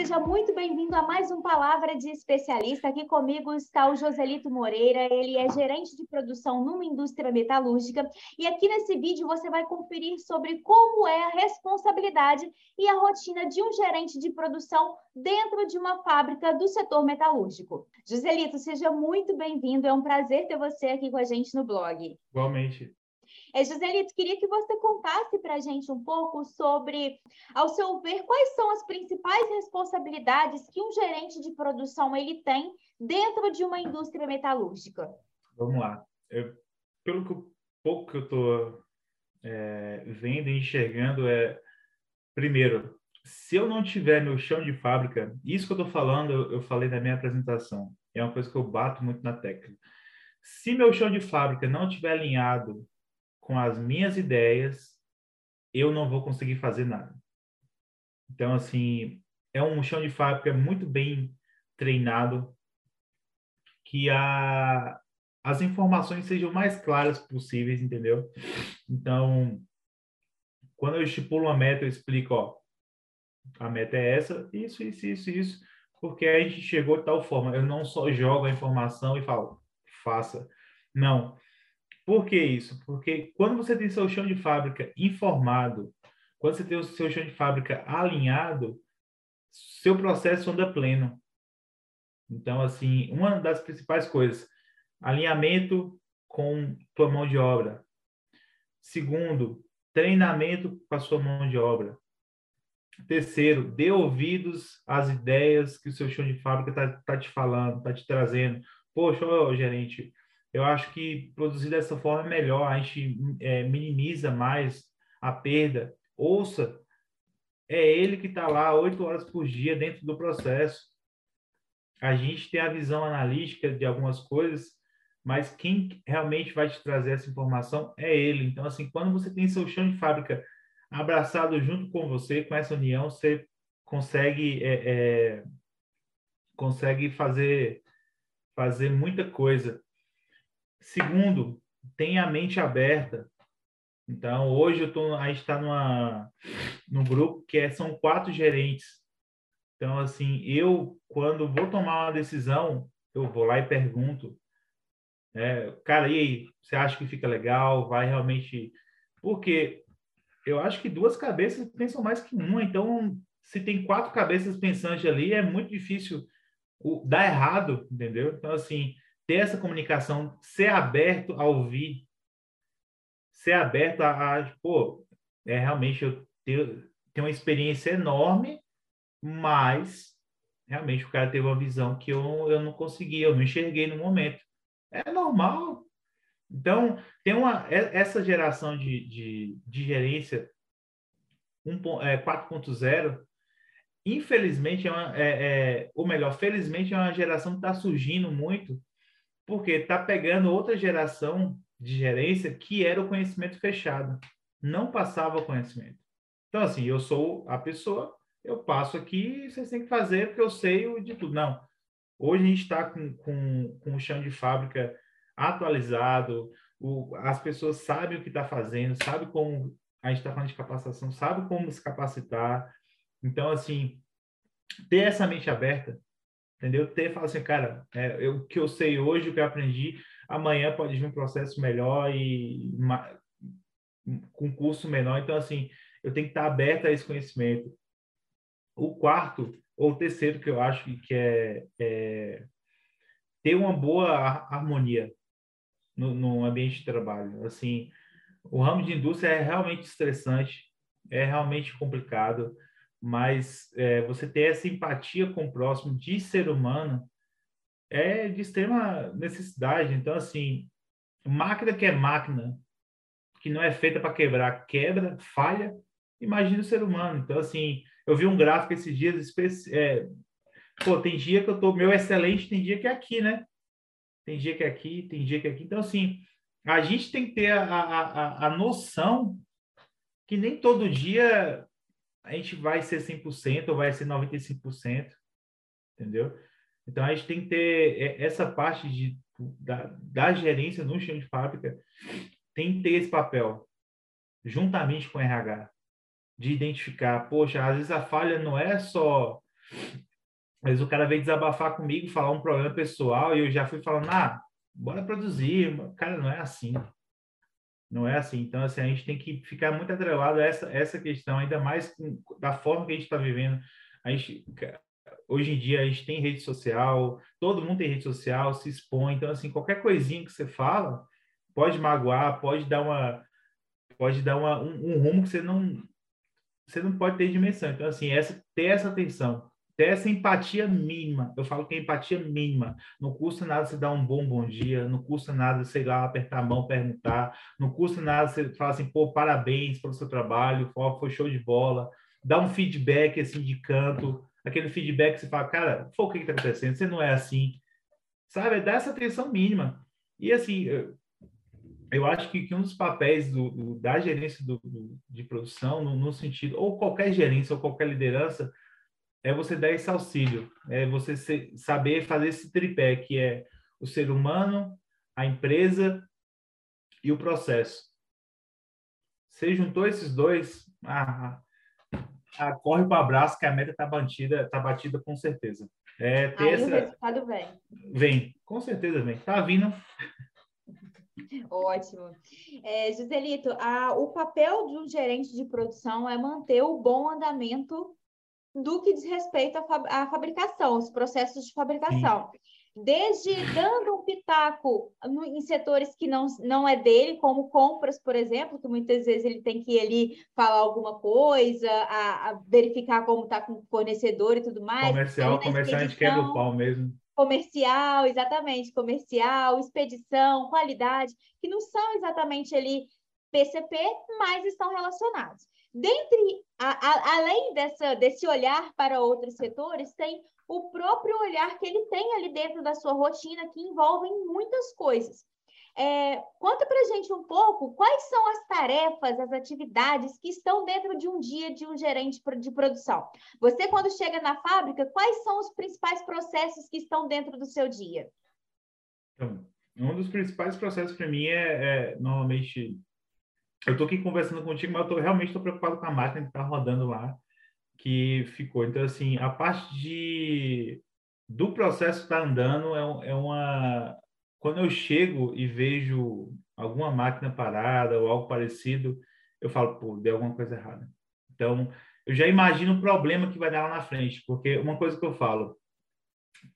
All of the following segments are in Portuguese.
Seja muito bem-vindo a mais um Palavra de Especialista. Aqui comigo está o Joselito Moreira, ele é gerente de produção numa indústria metalúrgica. E aqui nesse vídeo você vai conferir sobre como é a responsabilidade e a rotina de um gerente de produção dentro de uma fábrica do setor metalúrgico. Joselito, seja muito bem-vindo, é um prazer ter você aqui com a gente no blog. Igualmente. É, queria que você contasse para a gente um pouco sobre, ao seu ver, quais são as principais responsabilidades que um gerente de produção ele tem dentro de uma indústria metalúrgica. Vamos lá. Eu, pelo que, pouco que eu estou é, vendo e enxergando, é primeiro, se eu não tiver meu chão de fábrica, isso que eu estou falando, eu, eu falei na minha apresentação, é uma coisa que eu bato muito na tecla. Se meu chão de fábrica não estiver alinhado com as minhas ideias, eu não vou conseguir fazer nada. Então, assim, é um chão de fábrica muito bem treinado, que a, as informações sejam mais claras possíveis, entendeu? Então, quando eu estipulo uma meta, eu explico, ó, a meta é essa, isso, isso, isso, isso, porque a gente chegou de tal forma. Eu não só jogo a informação e falo, faça. Não, por que isso? Porque quando você tem seu chão de fábrica informado, quando você tem o seu chão de fábrica alinhado, seu processo anda pleno. Então, assim, uma das principais coisas, alinhamento com tua mão de obra. Segundo, treinamento com a sua mão de obra. Terceiro, dê ouvidos às ideias que o seu chão de fábrica está tá te falando, está te trazendo. Poxa, ô, gerente, eu acho que produzir dessa forma é melhor, a gente é, minimiza mais a perda. Ouça, é ele que está lá oito horas por dia dentro do processo. A gente tem a visão analítica de algumas coisas, mas quem realmente vai te trazer essa informação é ele. Então, assim, quando você tem seu chão de fábrica abraçado junto com você, com essa união, você consegue é, é, consegue fazer fazer muita coisa. Segundo, tenha a mente aberta. Então, hoje eu tô, a gente está num grupo que é, são quatro gerentes. Então, assim, eu, quando vou tomar uma decisão, eu vou lá e pergunto. É, cara, e aí? Você acha que fica legal? Vai realmente. Porque eu acho que duas cabeças pensam mais que uma. Então, se tem quatro cabeças pensantes ali, é muito difícil dar errado, entendeu? Então, assim, ter essa comunicação, ser aberto a ouvir, ser aberto a, a pô, é realmente eu tenho, tenho uma experiência enorme, mas realmente o cara teve uma visão que eu, eu não consegui, eu não enxerguei no momento. É normal. Então, tem uma, é, essa geração de, de, de gerência 1, é, 4.0, infelizmente, é, uma, é, é, ou melhor, felizmente, é uma geração que está surgindo muito porque está pegando outra geração de gerência que era o conhecimento fechado, não passava conhecimento. Então, assim, eu sou a pessoa, eu passo aqui, vocês têm que fazer porque eu sei de tudo. Não. Hoje a gente está com, com, com o chão de fábrica atualizado, o, as pessoas sabem o que está fazendo, sabem como a gente está falando de capacitação, sabe como se capacitar. Então, assim, ter essa mente aberta entendeu? Ter, falar assim, cara, é, eu, o que eu sei hoje, o que eu aprendi, amanhã pode vir um processo melhor e uma, com custo menor. Então, assim, eu tenho que estar aberto a esse conhecimento. O quarto, ou o terceiro, que eu acho que é, é ter uma boa harmonia no, no ambiente de trabalho. Assim, o ramo de indústria é realmente estressante, é realmente complicado mas é, você ter essa empatia com o próximo de ser humano é de extrema necessidade. Então, assim, máquina que é máquina, que não é feita para quebrar, quebra, falha, imagina o ser humano. Então, assim, eu vi um gráfico esses dias, é, pô, tem dia que eu tô, meu excelente, tem dia que é aqui, né? Tem dia que é aqui, tem dia que é aqui. Então, assim, a gente tem que ter a, a, a, a noção que nem todo dia a gente vai ser 100% ou vai ser 95%, entendeu? Então, a gente tem que ter essa parte de da, da gerência no chão de fábrica tem que ter esse papel, juntamente com o RH, de identificar, poxa, às vezes a falha não é só. Mas o cara veio desabafar comigo, falar um problema pessoal, e eu já fui falando, ah, bora produzir. Cara, não é assim. Não é assim. Então, assim, a gente tem que ficar muito atrelado a essa, essa questão, ainda mais da forma que a gente está vivendo. A gente, hoje em dia, a gente tem rede social, todo mundo tem rede social, se expõe. Então, assim, qualquer coisinha que você fala, pode magoar, pode dar uma pode dar uma, um, um, rumo que você não você não pode ter dimensão. Então assim, essa ter essa atenção, ter essa empatia mínima. Eu falo que é empatia mínima. Não custa nada você dar um bom bom dia, não custa nada sei lá apertar a mão, perguntar, não custa nada você falar assim, pô, parabéns pelo seu trabalho, foi show de bola, dar um feedback assim de canto, aquele feedback que você fala, cara, foi o que está acontecendo? Você não é assim. Sabe? Dá essa atenção mínima. E assim, eu acho que, que um dos papéis do, do, da gerência do, de produção, no, no, sentido, ou qualquer gerência, ou qualquer liderança, é você dar esse auxílio, é você ser, saber fazer esse tripé, que é o ser humano, a empresa e o processo. Você juntou esses dois, ah, ah, corre para o abraço que a meta está batida, tá batida com certeza. É, ter Aí essa... o resultado vem. Vem, com certeza vem. Está vindo. Ótimo. É, Giselito, a, o papel de um gerente de produção é manter o bom andamento do que diz respeito à, fabricação, os processos de fabricação. Desde dando um pitaco em setores que não, não é dele, como compras, por exemplo, que muitas vezes ele tem que ali falar alguma coisa, a, a verificar como está com o fornecedor e tudo mais. Comercial, comercial a gente quebra o pau mesmo comercial, exatamente, comercial, expedição, qualidade, que não são exatamente ali PCP, mas estão relacionados. Dentre, a, a, além dessa, desse olhar para outros setores, tem o próprio olhar que ele tem ali dentro da sua rotina, que envolvem muitas coisas. É, conta para gente um pouco quais são as tarefas, as atividades que estão dentro de um dia de um gerente de produção. Você, quando chega na fábrica, quais são os principais processos que estão dentro do seu dia? Então, um dos principais processos para mim é, é, normalmente. Eu estou aqui conversando contigo, mas eu tô, realmente estou preocupado com a máquina que está rodando lá, que ficou. Então, assim, a parte de, do processo estar tá andando é, é uma quando eu chego e vejo alguma máquina parada ou algo parecido, eu falo, pô, deu alguma coisa errada. Então, eu já imagino o problema que vai dar lá na frente, porque uma coisa que eu falo,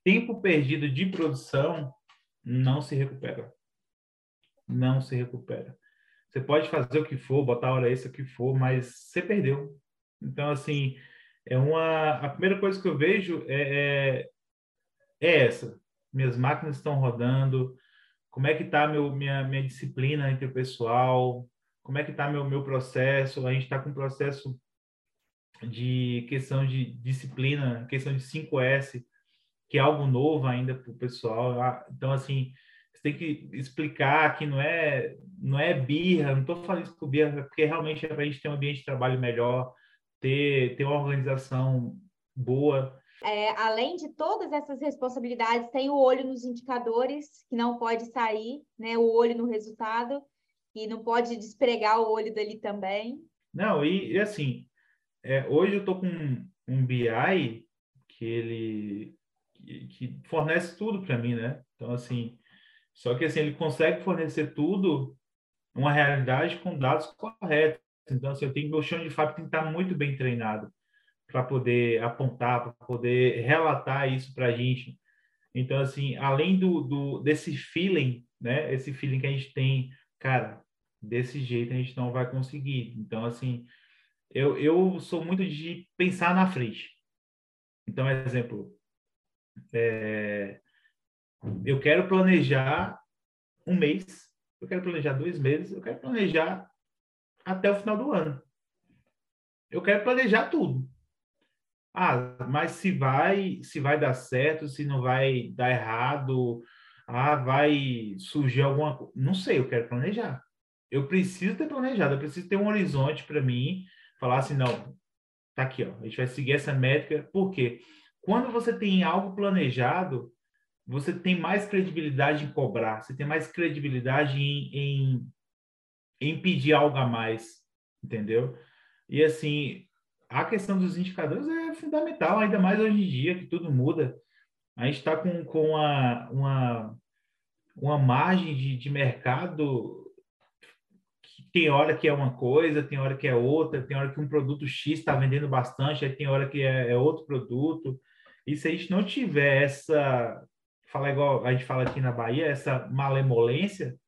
tempo perdido de produção não se recupera. Não se recupera. Você pode fazer o que for, botar hora extra que for, mas você perdeu. Então, assim, é uma. A primeira coisa que eu vejo é, é, é essa minhas máquinas estão rodando, como é que está minha, minha disciplina entre o pessoal, como é que está meu, meu processo, a gente está com um processo de questão de disciplina, questão de 5S, que é algo novo ainda para o pessoal. Ah, então, assim, você tem que explicar que não é, não é birra, não estou falando isso por birra, porque realmente é para a gente ter um ambiente de trabalho melhor, ter, ter uma organização boa, é, além de todas essas responsabilidades, tem o olho nos indicadores, que não pode sair, né? O olho no resultado, e não pode despregar o olho dali também. Não, e, e assim, é, hoje eu estou com um, um BI que ele que, que fornece tudo para mim, né? Então, assim, só que assim, ele consegue fornecer tudo uma realidade com dados corretos. Então, assim, eu tenho meu chão de fábrica tem que estar muito bem treinado para poder apontar, para poder relatar isso para a gente. Então, assim, além do, do, desse feeling, né? Esse feeling que a gente tem, cara, desse jeito a gente não vai conseguir. Então, assim, eu, eu sou muito de pensar na frente. Então, exemplo, é, eu quero planejar um mês, eu quero planejar dois meses, eu quero planejar até o final do ano. Eu quero planejar tudo. Ah, mas se vai, se vai dar certo, se não vai dar errado, ah, vai surgir alguma coisa. Não sei, eu quero planejar. Eu preciso ter planejado, eu preciso ter um horizonte para mim, falar assim, não, tá aqui, ó, a gente vai seguir essa métrica, porque quando você tem algo planejado, você tem mais credibilidade em cobrar, você tem mais credibilidade em, em, em pedir algo a mais, entendeu? E assim, a questão dos indicadores é fundamental, ainda mais hoje em dia que tudo muda. A gente está com, com uma, uma, uma margem de, de mercado tem hora que é uma coisa, tem hora que é outra, tem hora que um produto X está vendendo bastante, aí tem hora que é, é, outro produto. E se a gente não tiver essa, fala igual a gente fala aqui na Bahia, essa malemolência,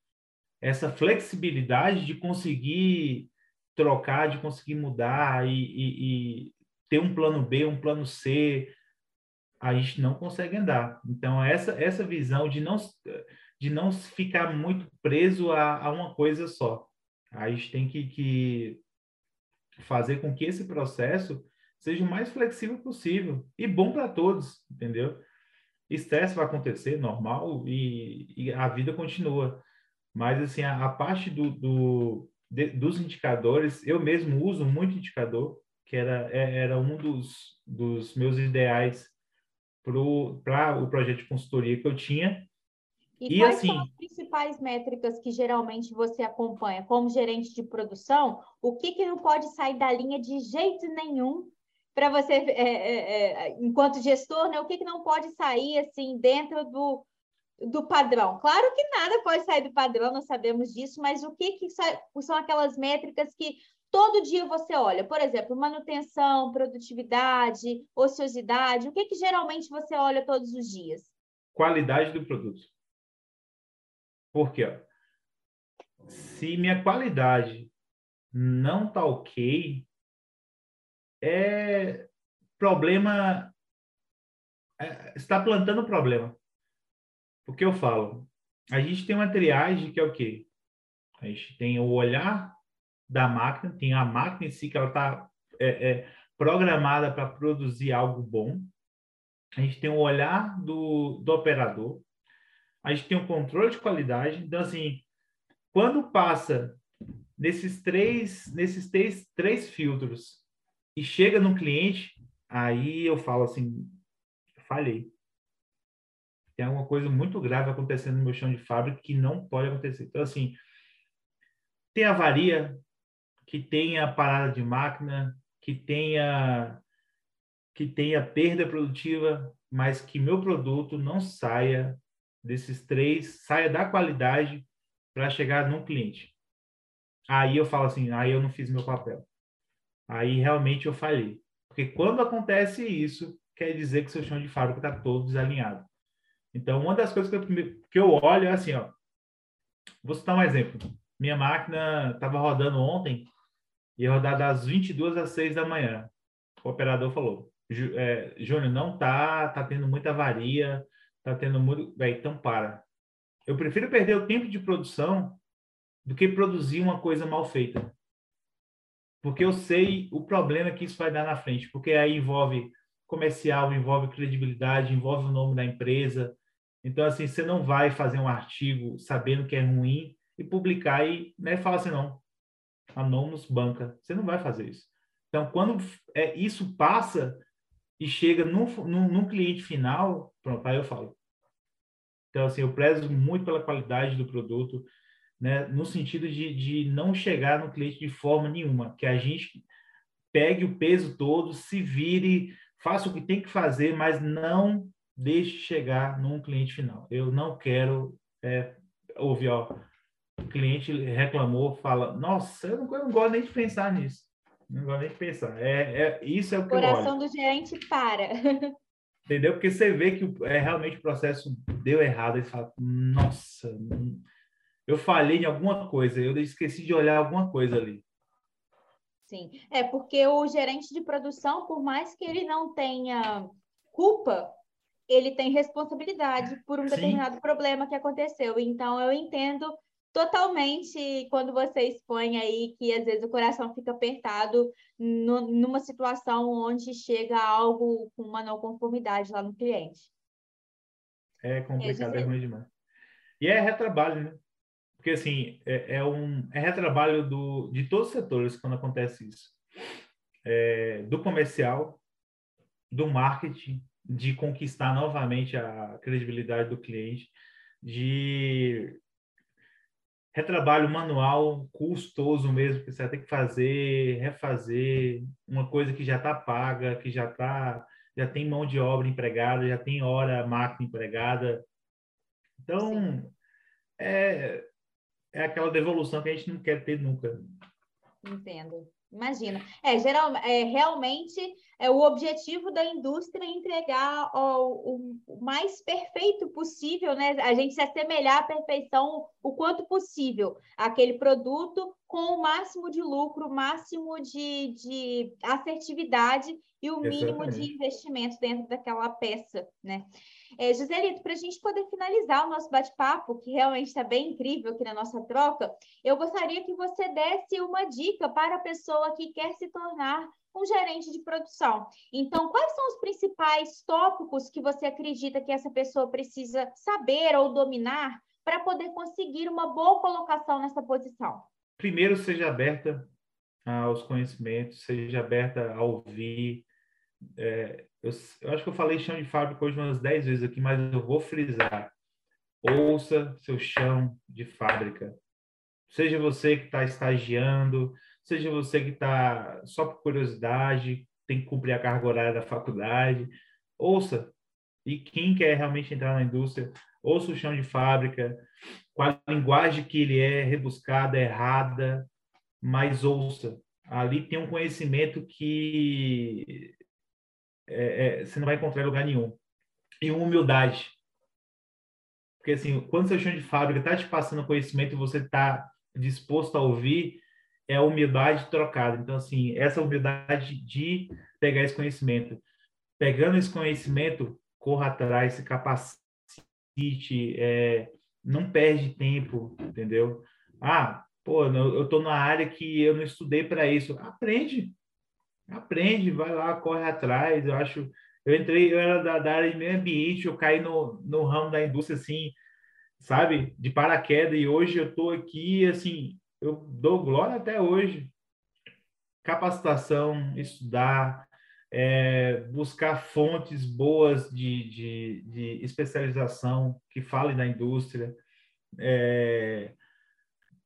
essa flexibilidade de conseguir trocar, de conseguir mudar e, e, e ter um plano B, um plano C, a gente não consegue andar. Então, essa, essa visão de não, de não ficar muito preso a, a uma coisa só. A gente tem que, que fazer com que esse processo seja o mais flexível possível e bom para todos, entendeu? Estresse vai acontecer, normal, e, e, a vida continua. Mas, assim, a, a parte do, do de, dos indicadores, eu mesmo uso muito indicador, que era, é, era um dos, dos meus ideais para o pro projeto de consultoria que eu tinha, e, e quais assim, são as principais métricas que geralmente você acompanha como gerente de produção? O que, que não pode sair da linha de jeito nenhum para você, é, é, é, enquanto gestor, né? O que, que não pode sair assim dentro do, do padrão? Claro que nada pode sair do padrão, nós sabemos disso, mas o que, que são aquelas métricas que todo dia você olha? Por exemplo, manutenção, produtividade, ociosidade, o que, que geralmente você olha todos os dias? Qualidade do produto. Porque ó, se minha qualidade não tá ok, é problema é, está plantando problema. Porque eu falo, a gente tem uma triagem que é o quê? A gente tem o olhar da máquina, tem a máquina em si que ela está é, é, programada para produzir algo bom. A gente tem o olhar do, do operador, a gente tem um controle de qualidade. Então, assim, quando passa nesses três, nesses três, três filtros e chega no cliente, aí eu falo assim, falhei. Tem alguma coisa muito grave acontecendo no meu chão de fábrica que não pode acontecer. Então, assim, tem avaria, que tenha parada de máquina, que tenha que tenha perda produtiva, mas que meu produto não saia desses três saia da qualidade para chegar num cliente. Aí eu falo assim, aí eu não fiz meu papel. Aí realmente eu falhei. Porque quando acontece isso, quer dizer que seu chão de fábrica está todo desalinhado. Então, uma das coisas que eu, que eu olho é assim, ó. Vou citar um exemplo. Minha máquina estava rodando ontem ia rodar das 22 às 6 da manhã. O operador falou, é, Júnior, não tá, tá tendo muita avaria, tá tendo muito. Véi, então para. Eu prefiro perder o tempo de produção do que produzir uma coisa mal feita. Porque eu sei o problema que isso vai dar na frente. Porque aí envolve comercial, envolve credibilidade, envolve o nome da empresa. Então, assim, você não vai fazer um artigo sabendo que é ruim e publicar e né, falar assim, não, a Nomos banca. Você não vai fazer isso. Então, quando é, isso passa e chega num, num, num cliente final, pronto, aí eu falo. Então, assim, eu prezo muito pela qualidade do produto, né, no sentido de, de não chegar no cliente de forma nenhuma, que a gente pegue o peso todo, se vire, faça o que tem que fazer, mas não deixe chegar num cliente final. Eu não quero é, ouvir, ó, o cliente reclamou, fala, nossa, eu não, eu não gosto nem de pensar nisso. Não gosto nem de pensar. É, é, isso é o que o coração do gerente para. Entendeu? Porque você vê que é, realmente o processo deu errado. E fala, nossa, eu falhei em alguma coisa, eu esqueci de olhar alguma coisa ali. Sim, é porque o gerente de produção, por mais que ele não tenha culpa, ele tem responsabilidade por um Sim. determinado problema que aconteceu. Então, eu entendo totalmente quando você expõe aí que às vezes o coração fica apertado no, numa situação onde chega algo com uma não conformidade lá no cliente. É complicado, é, é ruim demais. E é retrabalho, né? Porque assim, é, é um é retrabalho do, de todos os setores quando acontece isso. É, do comercial, do marketing, de conquistar novamente a credibilidade do cliente, de retrabalho manual custoso mesmo, que você vai ter que fazer, refazer, uma coisa que já está paga, que já tá, já tem mão de obra empregada, já tem hora máquina empregada. Então, é, é aquela devolução que a gente não quer ter nunca. Entendo. Imagina. É, geral, é, realmente é o objetivo da indústria é entregar o, o, mais perfeito possível, né? A gente se assemelhar à perfeição o quanto possível aquele produto com o máximo de lucro, o máximo de, de assertividade e o mínimo Exatamente. de investimento dentro daquela peça, né? É, Joselito, para a gente poder finalizar o nosso bate-papo, que realmente está bem incrível aqui na nossa troca, eu gostaria que você desse uma dica para a pessoa que quer se tornar um gerente de produção. Então, quais são os principais tópicos que você acredita que essa pessoa precisa saber ou dominar para poder conseguir uma boa colocação nessa posição? Primeiro, seja aberta aos conhecimentos, seja aberta a ouvir. É, eu, eu, acho que eu falei chão de fábrica hoje umas 10 vezes aqui, mas eu vou frisar. Ouça seu chão de fábrica. Seja você que está estagiando, seja você que está só por curiosidade, tem que cumprir a carga horária da faculdade, ouça. E quem quer realmente entrar na indústria, ouça o chão de fábrica, com a linguagem que ele é rebuscada, errada, mas ouça. Ali tem um conhecimento que é, é, você não vai encontrar em lugar nenhum. E humildade. Porque, assim, quando seu chão de fábrica está te passando conhecimento e você está disposto a ouvir, é a humildade trocada. Então, assim, essa humildade de pegar esse conhecimento. Pegando esse conhecimento, corra atrás, se capacite, é, não perde tempo, entendeu? Ah, pô, eu estou numa área que eu não estudei para isso. Aprende, aprende, vai lá, corre atrás. Eu acho, eu entrei, eu era da, da área de meio ambiente, eu caí no, no ramo da indústria, assim, sabe, de paraquedas, e hoje eu estou aqui, assim, eu dou glória até hoje. Capacitação, estudar, é, buscar fontes boas de, de, de, especialização que falem da indústria, é,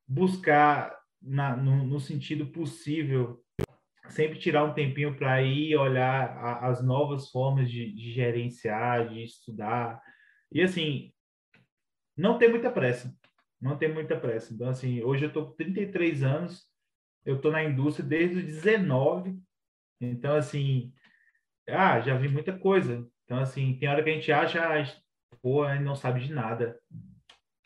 buscar na, no, no, sentido possível, sempre tirar um tempinho para ir olhar a, as novas formas de, de gerenciar, de estudar. E assim, não ter muita pressa não tem muita pressa. Então, assim, hoje eu estou com 33 anos, eu estou na indústria desde os 19, então, assim, ah, já vi muita coisa. Então, assim, tem hora que a gente acha, pô, não sabe de nada.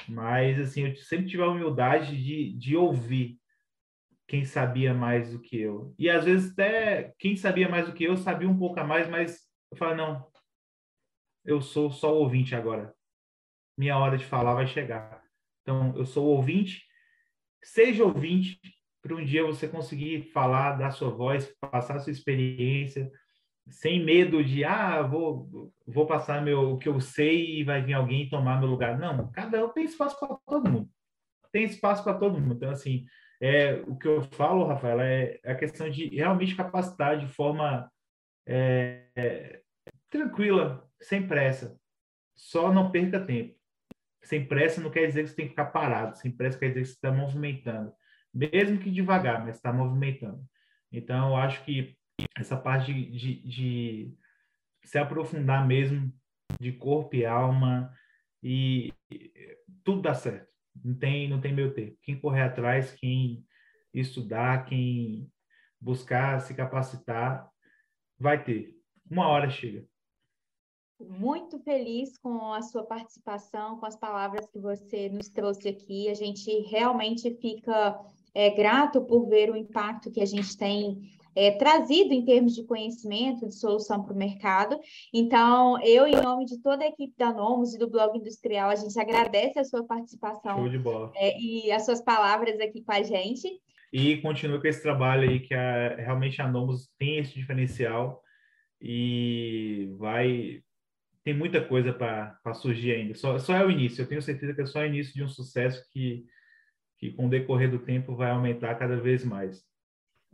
Mas, assim, eu sempre tive a humildade de, de ouvir quem sabia mais do que eu. E, às vezes, até quem sabia mais do que eu sabia um pouco a mais, mas eu falo, não, eu sou só ouvinte agora. Minha hora de falar vai chegar. Então, eu sou ouvinte. Seja ouvinte para um dia você conseguir falar da sua voz, passar sua experiência, sem medo de, ah, vou, vou passar meu, o que eu sei e vai vir alguém tomar meu lugar. Não, cada um tem espaço para todo mundo. Tem espaço para todo mundo. Então, assim, é, o que eu falo, Rafael, é a questão de realmente capacitar de forma é, é, tranquila, sem pressa. Só não perca tempo. Sem pressa não quer dizer que você tem que ficar parado, sem pressa quer dizer que você está movimentando, mesmo que devagar, mas está movimentando. Então, eu acho que essa parte de, de, de, se aprofundar mesmo de corpo e alma e tudo dá certo. Não tem, não tem meio tempo. Quem correr atrás, quem estudar, quem buscar se capacitar, vai ter. Uma hora chega muito feliz com a sua participação, com as palavras que você nos trouxe aqui. A gente realmente fica é, grato por ver o impacto que a gente tem é, trazido em termos de conhecimento, de solução para o mercado. Então, eu, em nome de toda a equipe da Nomos e do Blog Industrial, a gente agradece a sua participação é, e as suas palavras aqui com a gente. E continua com esse trabalho aí, que a, realmente a Nomos tem esse diferencial e vai tem muita coisa para surgir ainda. Só, só é o início. Eu tenho certeza que é só o início de um sucesso que, que com o decorrer do tempo vai aumentar cada vez mais.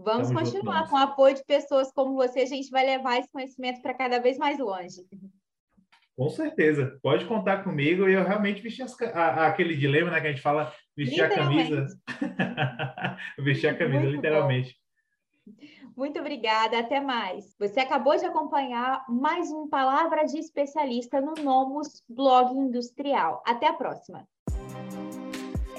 Vamos Tamo continuar junto, com o apoio de pessoas como você, a gente vai levar esse conhecimento para cada vez mais longe. Com certeza, pode contar comigo e eu realmente vesti as, a, aquele dilema, né, que a gente fala vestir a camisa. vestir a camisa, Muito literalmente. Bom. Muito obrigada, até mais. Você acabou de acompanhar mais um Palavra de Especialista no Nomos Blog Industrial. Até a próxima.